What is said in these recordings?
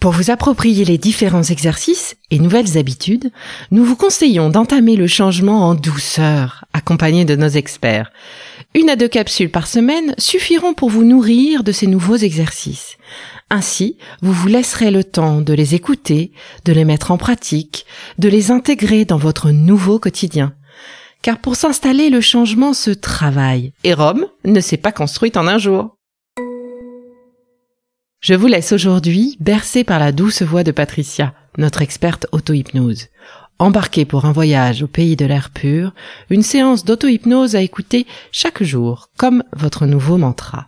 Pour vous approprier les différents exercices et nouvelles habitudes, nous vous conseillons d'entamer le changement en douceur, accompagné de nos experts. Une à deux capsules par semaine suffiront pour vous nourrir de ces nouveaux exercices. Ainsi, vous vous laisserez le temps de les écouter, de les mettre en pratique, de les intégrer dans votre nouveau quotidien car pour s'installer, le changement se travaille, et Rome ne s'est pas construite en un jour. Je vous laisse aujourd'hui bercé par la douce voix de Patricia, notre experte auto-hypnose. Embarquez pour un voyage au pays de l'air pur, une séance d'auto-hypnose à écouter chaque jour, comme votre nouveau mantra.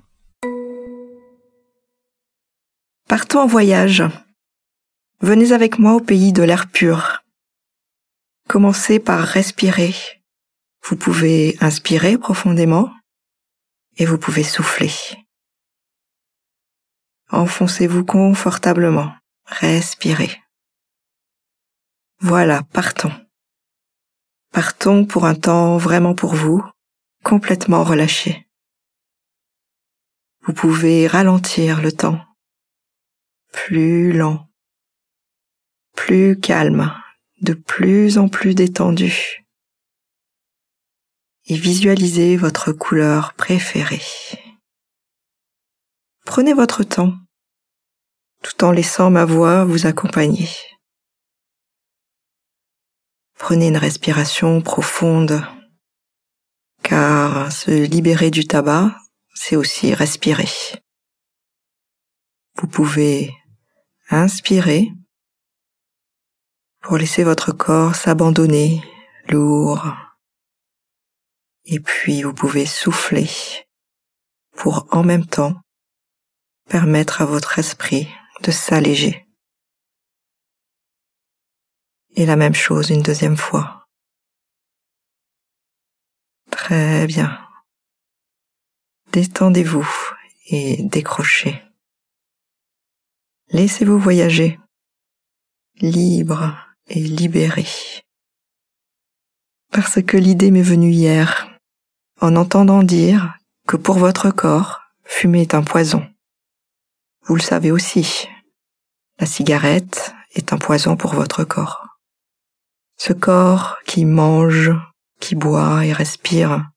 Partons en voyage. Venez avec moi au pays de l'air pur. Commencez par respirer vous pouvez inspirer profondément et vous pouvez souffler. Enfoncez-vous confortablement. Respirez. Voilà, partons. Partons pour un temps vraiment pour vous, complètement relâché. Vous pouvez ralentir le temps. Plus lent. Plus calme. De plus en plus détendu et visualisez votre couleur préférée. Prenez votre temps tout en laissant ma voix vous accompagner. Prenez une respiration profonde, car se libérer du tabac, c'est aussi respirer. Vous pouvez inspirer pour laisser votre corps s'abandonner lourd, et puis vous pouvez souffler pour en même temps permettre à votre esprit de s'alléger. Et la même chose une deuxième fois. Très bien. Détendez-vous et décrochez. Laissez-vous voyager, libre et libéré. Parce que l'idée m'est venue hier en entendant dire que pour votre corps, fumer est un poison. Vous le savez aussi, la cigarette est un poison pour votre corps. Ce corps qui mange, qui boit et respire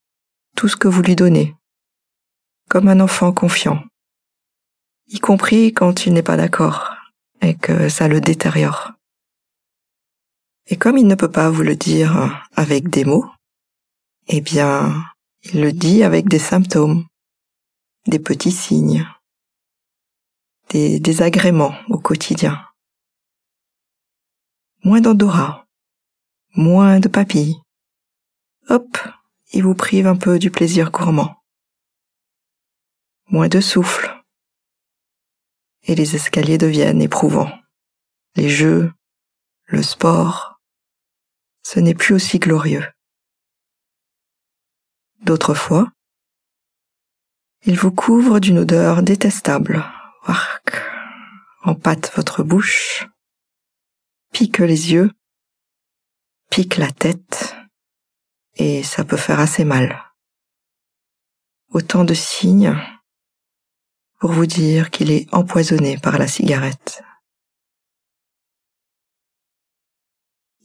tout ce que vous lui donnez, comme un enfant confiant, y compris quand il n'est pas d'accord et que ça le détériore. Et comme il ne peut pas vous le dire avec des mots, eh bien, il le dit avec des symptômes, des petits signes, des désagréments au quotidien. Moins d'odorat, moins de papilles. Hop, il vous prive un peu du plaisir gourmand. Moins de souffle. Et les escaliers deviennent éprouvants. Les jeux, le sport, ce n'est plus aussi glorieux. D'autres fois, il vous couvre d'une odeur détestable, empâte votre bouche, pique les yeux, pique la tête, et ça peut faire assez mal. Autant de signes, pour vous dire qu'il est empoisonné par la cigarette.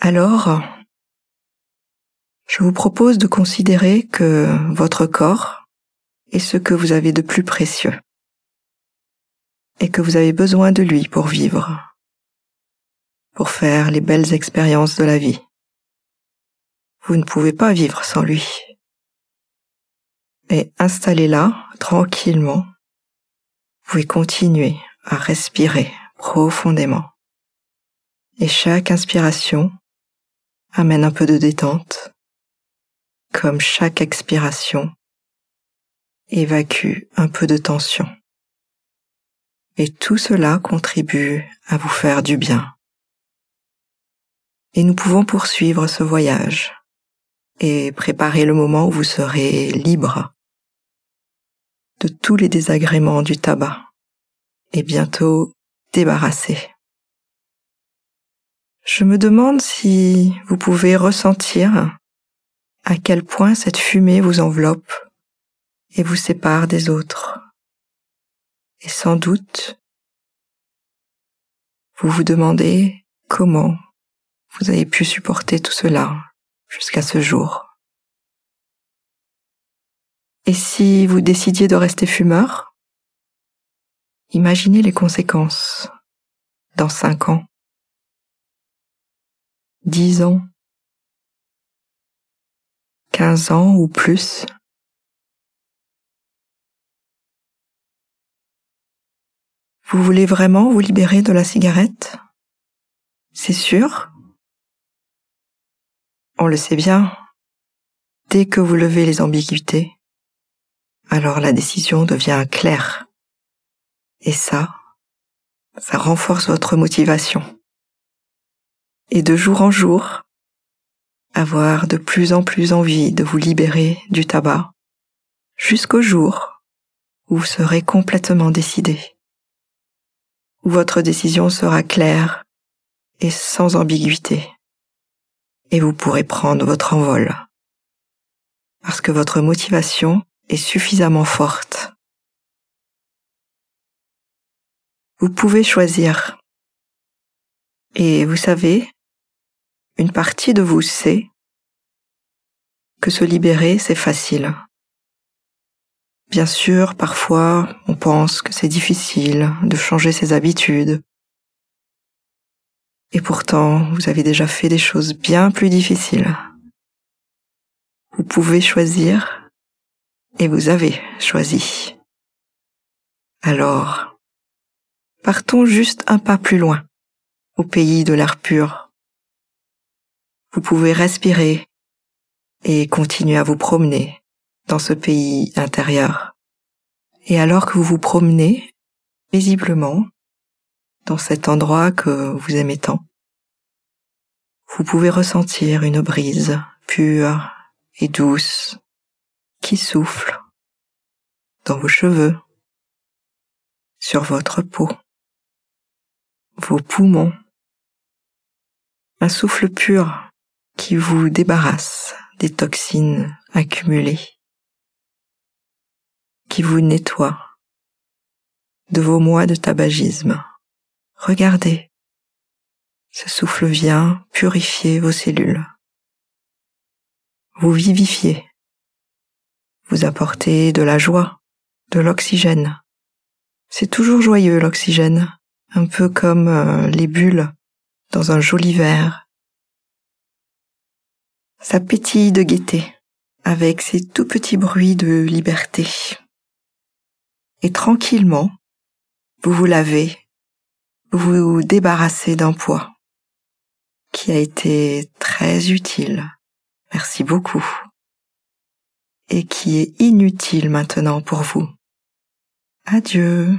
Alors, je vous propose de considérer que votre corps est ce que vous avez de plus précieux et que vous avez besoin de lui pour vivre, pour faire les belles expériences de la vie. Vous ne pouvez pas vivre sans lui. Et installez là, tranquillement, vous pouvez continuer à respirer profondément. Et chaque inspiration amène un peu de détente, comme chaque expiration évacue un peu de tension. Et tout cela contribue à vous faire du bien. Et nous pouvons poursuivre ce voyage et préparer le moment où vous serez libre de tous les désagréments du tabac et bientôt débarrassé. Je me demande si vous pouvez ressentir à quel point cette fumée vous enveloppe et vous sépare des autres. Et sans doute, vous vous demandez comment vous avez pu supporter tout cela jusqu'à ce jour. Et si vous décidiez de rester fumeur, imaginez les conséquences dans cinq ans, dix ans, quinze ans ou plus. Vous voulez vraiment vous libérer de la cigarette? C'est sûr? On le sait bien. Dès que vous levez les ambiguïtés, alors la décision devient claire. Et ça, ça renforce votre motivation. Et de jour en jour, avoir de plus en plus envie de vous libérer du tabac, jusqu'au jour où vous serez complètement décidé, votre décision sera claire et sans ambiguïté, et vous pourrez prendre votre envol, parce que votre motivation est suffisamment forte. Vous pouvez choisir. Et vous savez, une partie de vous sait que se libérer, c'est facile. Bien sûr, parfois, on pense que c'est difficile de changer ses habitudes. Et pourtant, vous avez déjà fait des choses bien plus difficiles. Vous pouvez choisir et vous avez choisi. Alors, partons juste un pas plus loin, au pays de l'air pur. Vous pouvez respirer et continuer à vous promener dans ce pays intérieur. Et alors que vous vous promenez paisiblement dans cet endroit que vous aimez tant, vous pouvez ressentir une brise pure et douce qui souffle dans vos cheveux, sur votre peau, vos poumons. Un souffle pur qui vous débarrasse des toxines accumulées, qui vous nettoie de vos mois de tabagisme. Regardez, ce souffle vient purifier vos cellules, vous vivifiez vous apportez de la joie, de l'oxygène. C'est toujours joyeux l'oxygène, un peu comme euh, les bulles dans un joli verre. Ça pétille de gaieté, avec ses tout petits bruits de liberté. Et tranquillement, vous vous lavez, vous vous débarrassez d'un poids qui a été très utile. Merci beaucoup et qui est inutile maintenant pour vous. Adieu.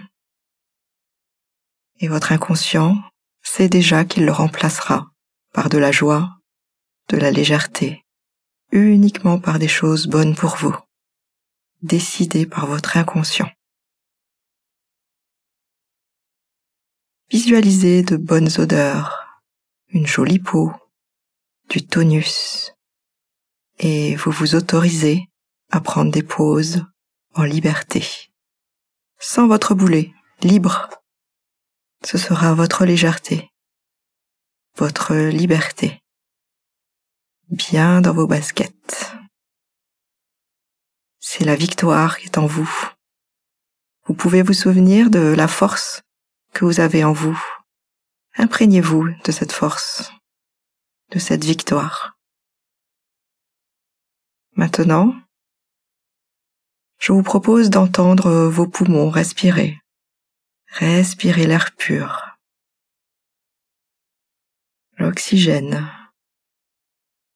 Et votre inconscient sait déjà qu'il le remplacera par de la joie, de la légèreté, uniquement par des choses bonnes pour vous, décidées par votre inconscient. Visualisez de bonnes odeurs, une jolie peau, du tonus, et vous vous autorisez à prendre des pauses en liberté, sans votre boulet, libre. Ce sera votre légèreté, votre liberté, bien dans vos baskets. C'est la victoire qui est en vous. Vous pouvez vous souvenir de la force que vous avez en vous. Imprégnez-vous de cette force, de cette victoire. Maintenant, je vous propose d'entendre vos poumons respirer. Respirez l'air pur. L'oxygène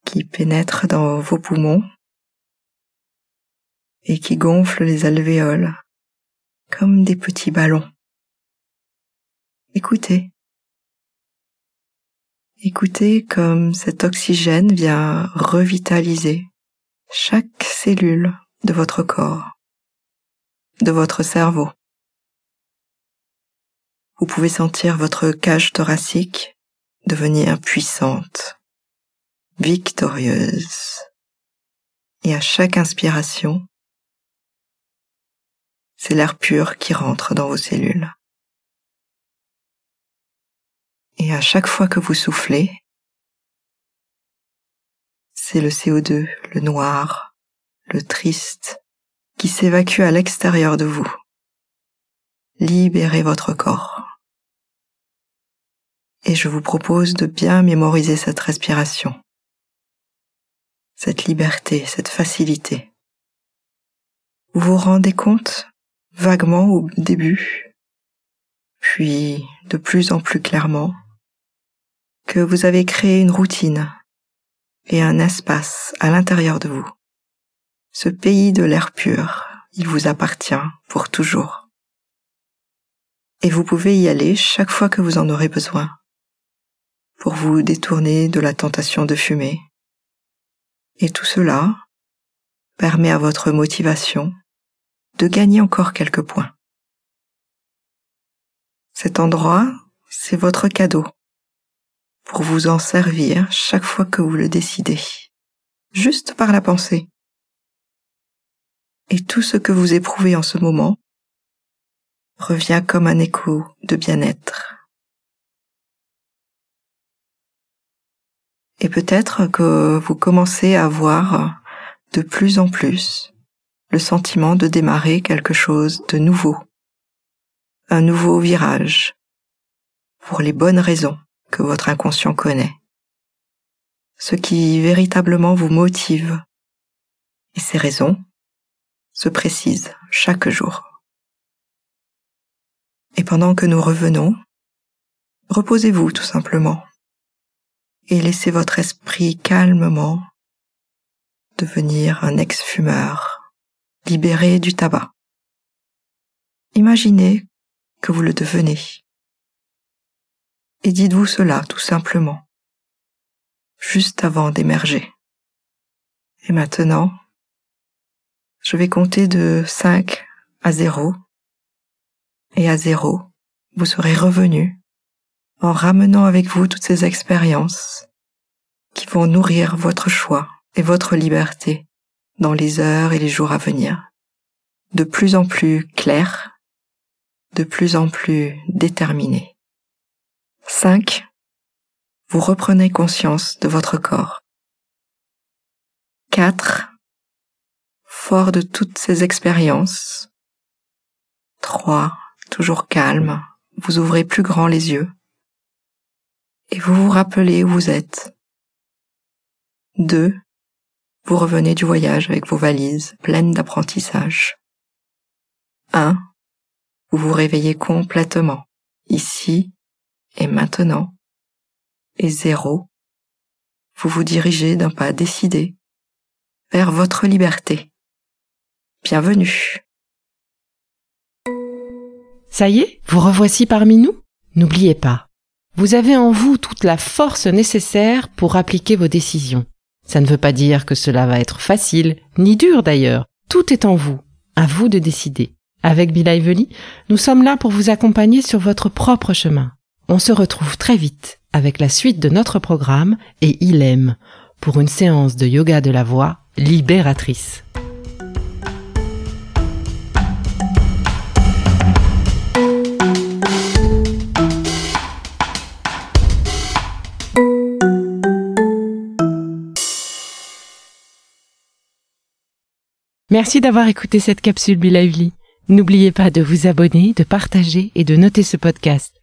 qui pénètre dans vos poumons et qui gonfle les alvéoles comme des petits ballons. Écoutez. Écoutez comme cet oxygène vient revitaliser chaque cellule de votre corps, de votre cerveau. Vous pouvez sentir votre cage thoracique devenir puissante, victorieuse. Et à chaque inspiration, c'est l'air pur qui rentre dans vos cellules. Et à chaque fois que vous soufflez, c'est le CO2, le noir, le triste, qui s'évacue à l'extérieur de vous. Libérez votre corps. Et je vous propose de bien mémoriser cette respiration, cette liberté, cette facilité. Vous vous rendez compte vaguement au début, puis de plus en plus clairement, que vous avez créé une routine et un espace à l'intérieur de vous. Ce pays de l'air pur, il vous appartient pour toujours. Et vous pouvez y aller chaque fois que vous en aurez besoin, pour vous détourner de la tentation de fumer. Et tout cela permet à votre motivation de gagner encore quelques points. Cet endroit, c'est votre cadeau pour vous en servir chaque fois que vous le décidez, juste par la pensée. Et tout ce que vous éprouvez en ce moment revient comme un écho de bien-être. Et peut-être que vous commencez à voir de plus en plus le sentiment de démarrer quelque chose de nouveau, un nouveau virage, pour les bonnes raisons que votre inconscient connaît, ce qui véritablement vous motive. Et ces raisons se précisent chaque jour. Et pendant que nous revenons, reposez-vous tout simplement et laissez votre esprit calmement devenir un ex-fumeur libéré du tabac. Imaginez que vous le devenez et dites-vous cela tout simplement, juste avant d'émerger. Et maintenant, je vais compter de 5 à 0, et à 0, vous serez revenu en ramenant avec vous toutes ces expériences qui vont nourrir votre choix et votre liberté dans les heures et les jours à venir, de plus en plus clairs, de plus en plus déterminés. 5. Vous reprenez conscience de votre corps. 4. Fort de toutes ces expériences. 3. Toujours calme, vous ouvrez plus grand les yeux. Et vous vous rappelez où vous êtes. 2. Vous revenez du voyage avec vos valises pleines d'apprentissage. 1. Vous vous réveillez complètement, ici et maintenant, et zéro, vous vous dirigez d'un pas décidé vers votre liberté. Bienvenue. Ça y est, vous revoici parmi nous? N'oubliez pas, vous avez en vous toute la force nécessaire pour appliquer vos décisions. Ça ne veut pas dire que cela va être facile, ni dur d'ailleurs. Tout est en vous, à vous de décider. Avec Bill Ively, nous sommes là pour vous accompagner sur votre propre chemin. On se retrouve très vite avec la suite de notre programme et Il aime pour une séance de yoga de la voix libératrice. Merci d'avoir écouté cette capsule Be Lively. N'oubliez pas de vous abonner, de partager et de noter ce podcast.